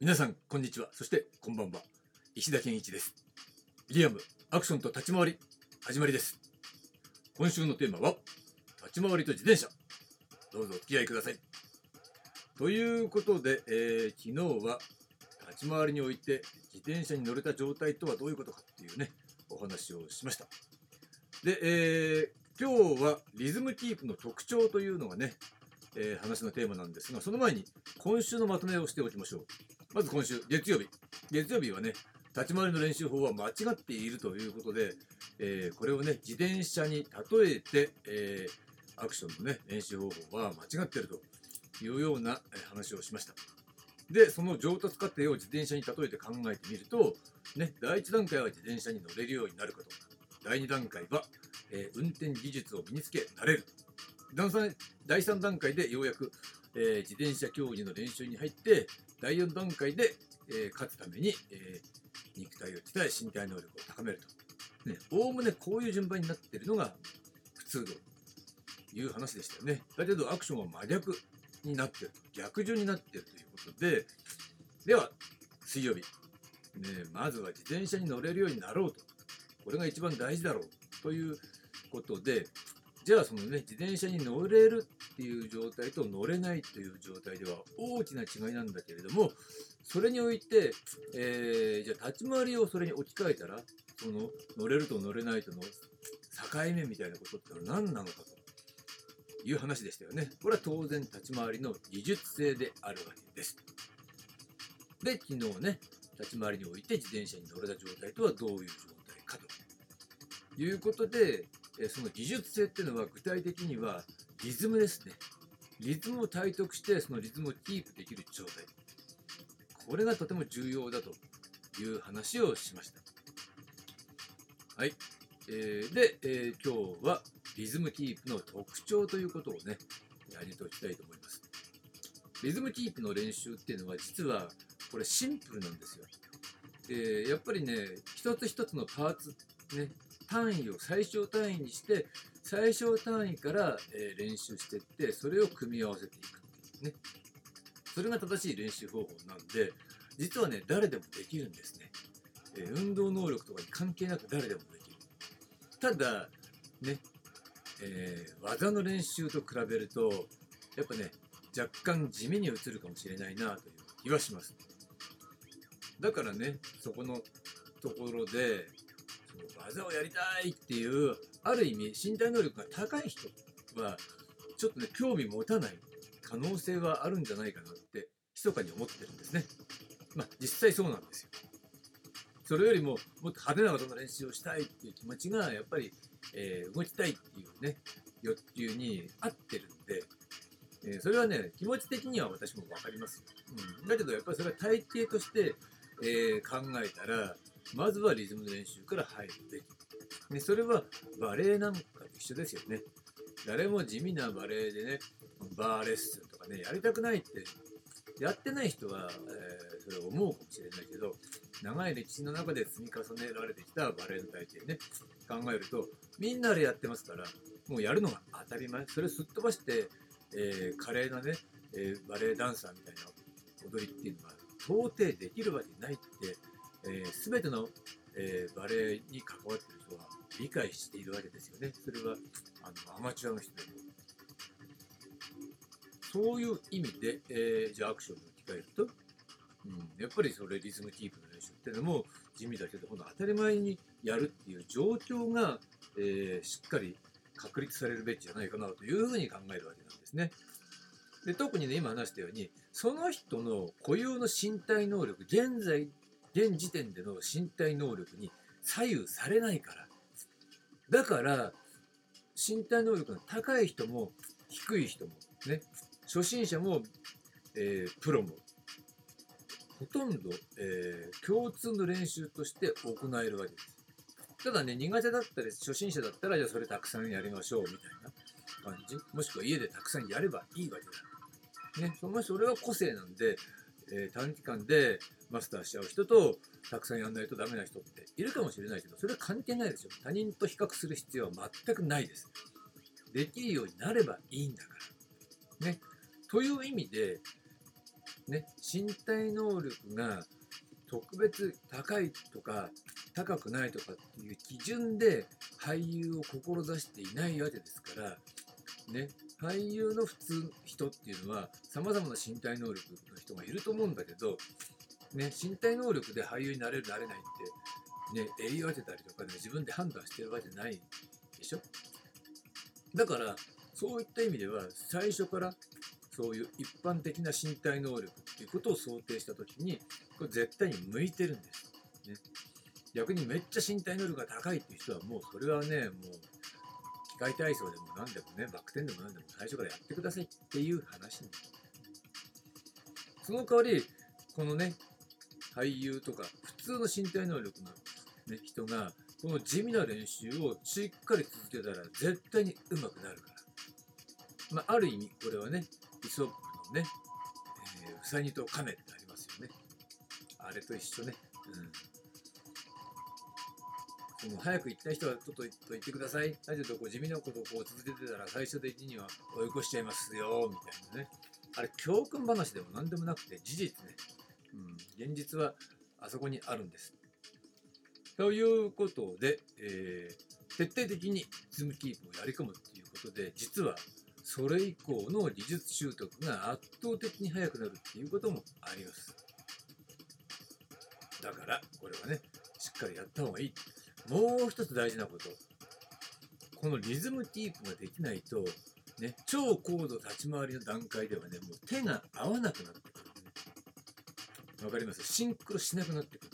皆さんこんにちは。そしてこんばんは。石田健一です。リアムアクションと立ち回り始まりです。今週のテーマは立ち回りと自転車。どうぞお付き合いください。ということで、えー、昨日は立ち回りにおいて自転車に乗れた状態とはどういうことかっていうねお話をしました。で、えー、今日はリズムキープの特徴というのがねえー、話のテーマなんですが、その前に今週のまとめをしておきましょう。まず今週、月曜日。月曜日はね、立ち回りの練習法は間違っているということで、えー、これをね、自転車に例えて、えー、アクションのね、練習方法は間違っているというような話をしました。で、その上達過程を自転車に例えて考えてみると、ね、第1段階は自転車に乗れるようになること。第2段階は、えー、運転技術を身につけ、慣れる。第3段階でようやく、えー、自転車競技の練習に入って、第4段階で、えー、勝つために、えー、肉体を鍛え身体能力を高めると。ね、おおむねこういう順番になってるのが普通という話でしたよね。だけどアクションは真逆になってると。逆順になってるということで、では、水曜日。ね、まずは自転車に乗れるようになろうと。これが一番大事だろうということで、じゃあそのね、自転車に乗れるっていう状態と乗れないという状態では大きな違いなんだけれども、それにおいて、えー、じゃあ立ち回りをそれに置き換えたら、その乗れると乗れないとの境目みたいなことって何なのかという話でしたよね。これは当然立ち回りの技術性であるわけです。で、昨日ね、立ち回りにおいて自転車に乗れた状態とはどういう状態かということで、その技術性っていうのは具体的にはリズムですね。リズムを体得してそのリズムをキープできる状態。これがとても重要だという話をしました。はい。えー、で、えー、今日はリズムキープの特徴ということをね、やりときたいと思います。リズムキープの練習っていうのは実はこれシンプルなんですよ。でやっぱりね、一つ一つのパーツ、ね、単位を最小単位にして最小単位から、え練習していってそれを組み合わせていくっていうね。それが正しい練習方法なんで実はね誰でもできるんですね、え運動能力とかに関係なく誰でもできる。ただね、えー、技の練習と比べるとやっぱね若干地味に映るかもしれないなという気はします。だからねそこのところで技をやりたいっていうある意味身体能力が高い人はちょっとね興味持たない可能性はあるんじゃないかなって密かに思ってるんですね。まあ実際そうなんですよ。それよりももっと派手な技の練習をしたいっていう気持ちがやっぱり、えー、動きたいっていうね欲求に合ってるんで、えー、それはね気持ち的には私も分かります。うん、だけどやっぱりそれは体系として、えー、考えたらまずはリズム練習から入るべき。ね、それはバレエなんかと一緒ですよね。誰も地味なバレエでね、バーレッスンとかね、やりたくないって、やってない人は、えー、それを思うかもしれないけど、長い歴史の中で積み重ねられてきたバレエの体系ね、考えると、みんなでやってますから、もうやるのが当たり前。それをすっ飛ばして、えー、華麗なね、えー、バレエダンサーみたいな踊りっていうのは到底できるわけないってえー、全ての、えー、バレエに関わっている人は理解しているわけですよね。それはあのアマチュアの人でも。そういう意味で、えー、じゃあアクションに置き換えると、うん、やっぱりそれリズムキープの練習っていうのも地味だけど、ほん当たり前にやるっていう状況が、えー、しっかり確立されるべきじゃないかなというふうに考えるわけなんですね。で特にね、今話したように、その人の固有の身体能力、現在現時点での身体能力に左右されないから。だから、身体能力の高い人も低い人も、ね、初心者も、えー、プロも、ほとんど、えー、共通の練習として行えるわけです。ただね、苦手だったり、初心者だったら、じゃあそれたくさんやりましょう、みたいな感じ。もしくは家でたくさんやればいいわけだ。ね、そのそれは個性なんで、えー、短期間でマスターしちゃう人と、たくさんやんないとダメな人っているかもしれないけど、それは関係ないですよ。他人と比較する必要は全くないです。できるようになればいいんだから。ね。という意味で、ね、身体能力が特別高いとか高くないとかっていう基準で俳優を志していないわけですから、ね、俳優の普通人っていうのは様々な身体能力の人がいると思うんだけど、ね、身体能力で俳優になれるなれないって、ね、言い当てたりとか、ね、自分で判断してるわけじゃないでしょ？だからそういった意味では最初からそういう一般的な身体能力っていうことを想定した時にこれ絶対に向いてるんです、ね、逆にめっちゃ身体能力が高いっていう人はもうそれはねもう機械体操でも何でもねバク転でも何でも最初からやってくださいっていう話にその代わりこのね俳優とか普通の身体能力の、ね、人がこの地味な練習をしっかり続けたら絶対に上手くなるから。まあ、ある意味これはねイソップのね、えー、ウサギとカメってありますよね。あれと一緒ね。うん。その早く行きた人はちょっと言ってください。だけどこう地味なことをこう続けてたら最終的には追い越しちゃいますよ、みたいなね。あれ教訓話でも何でもなくて事実ね。うん。現実はあそこにあるんです。ということで、えー、徹底的にズームキープをやり込むっていうことで、実はそれ以降の技術習得が圧倒的に速くなるっていうこともあります。だから、これはね、しっかりやった方がいい。もう一つ大事なこと。このリズムキープができないと、ね、超高度立ち回りの段階ではね、もう手が合わなくなってくる。わかります？シンクロしなくなってくる。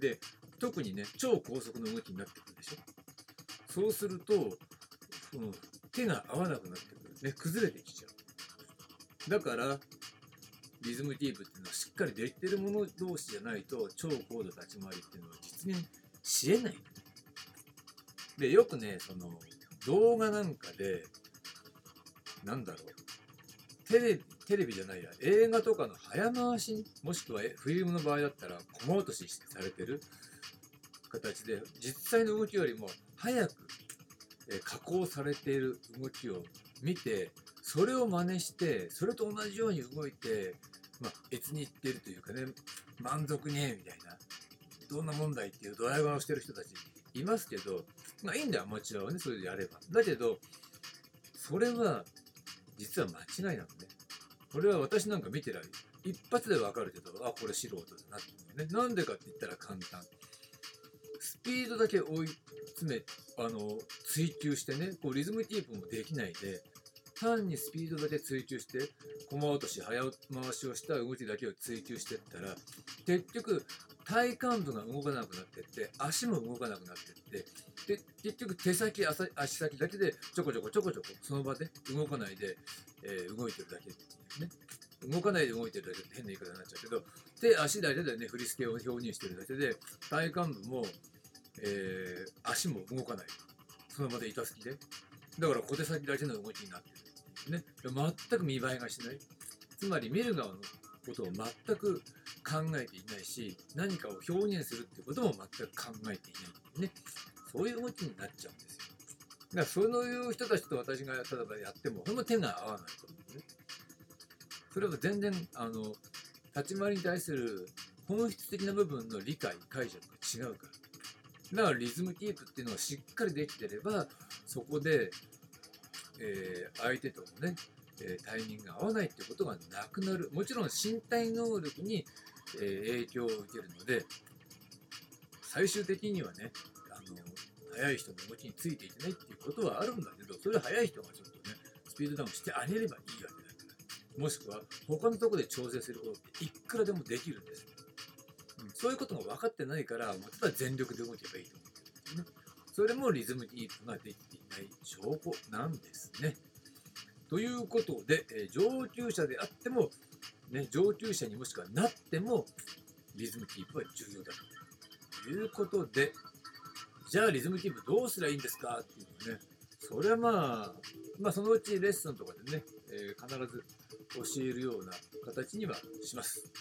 で、特にね、超高速の動きになってくるでしょ？そうすると、その手が合わなくなってくる。ね、崩れてきちゃう。だから、リズムテープっていうのはしっかりできてるもの同士じゃないと超高度立ち回りっていうのは実現しえない。で、よくね、その動画なんかで、なんだろう、テレビ、テレビじゃないや、映画とかの早回し、もしくはフィルムの場合だったら、駒落としされてる？形で、実際の動きよりも早く加工されている動きを見て、それを真似して、それと同じように動いて、まあ、別に言ってるというかね、満足ねえ、みたいな、どんな問題っていうドライバーをしてる人たちいますけど、まあいいんだよ、アマチュアはね、それでやれば。だけど、それは、実は間違いなのね。これは私なんか見てられる。一発でわかるけど、あ、これ素人だなってね。なんでかって言ったら簡単。スピードだけ追い詰め、あの、追求してね、こうリズムキープもできないで、単にスピードだけ追求して、駒落とし、早回しをした動きだけを追求していったら、結局、体幹部が動かなくなっていって、足も動かなくなっていって、で、結局手先、足先だけでちょこちょこちょこちょこ、その場で動かないで、えー、動いてるだけっていうね。動かないで動いてるだけって変な言い方になっちゃうけど、手、足だけでね、振り付けを表現してるだけで、体幹部も、えー、足も動かない。その場で板付きで。だから小手先だけの動きになってる。ね。全く見栄えがしない。つまり見る側のことを全く考えていないし、何かを表現するってことも全く考えていない。ね。そういう動きになっちゃうんですよ。だからそういう人たちと私が例えばやっても、ほんま手が合わないと思うね。それは全然、あの、立ち回りに対する本質的な部分の理解、解釈が違うから。だからリズムキープっていうのがしっかりできてれば、そこで、えー、相手とのね、えタイミングが合わないってことがなくなる。もちろん身体能力に、え影響を受けるので、最終的にはね、あの、速い人の動きについていけないっていうことはあるんだけど、それ速い人がちょっとね、スピードダウンしてあげればいいわけだから。もしくは、他のとこで調整することっていくらでもできるんです。うんそういうことが分かってないから、ただ全力で動けばいいと思うんですね。それもリズムキープができてない証拠なんですね。ということで、え上級者であっても、ね、上級者にもしくはなっても、リズムキープは重要だということで、じゃあリズムキープどうすりゃいいんですか？っていうのね、それはまあ、まあそのうちレッスンとかでね、えー、必ず教えるような形にはします。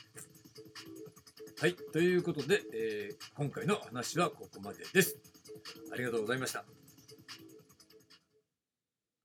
はい、ということで、えー、今回の話はここまでです。ありがとうございました。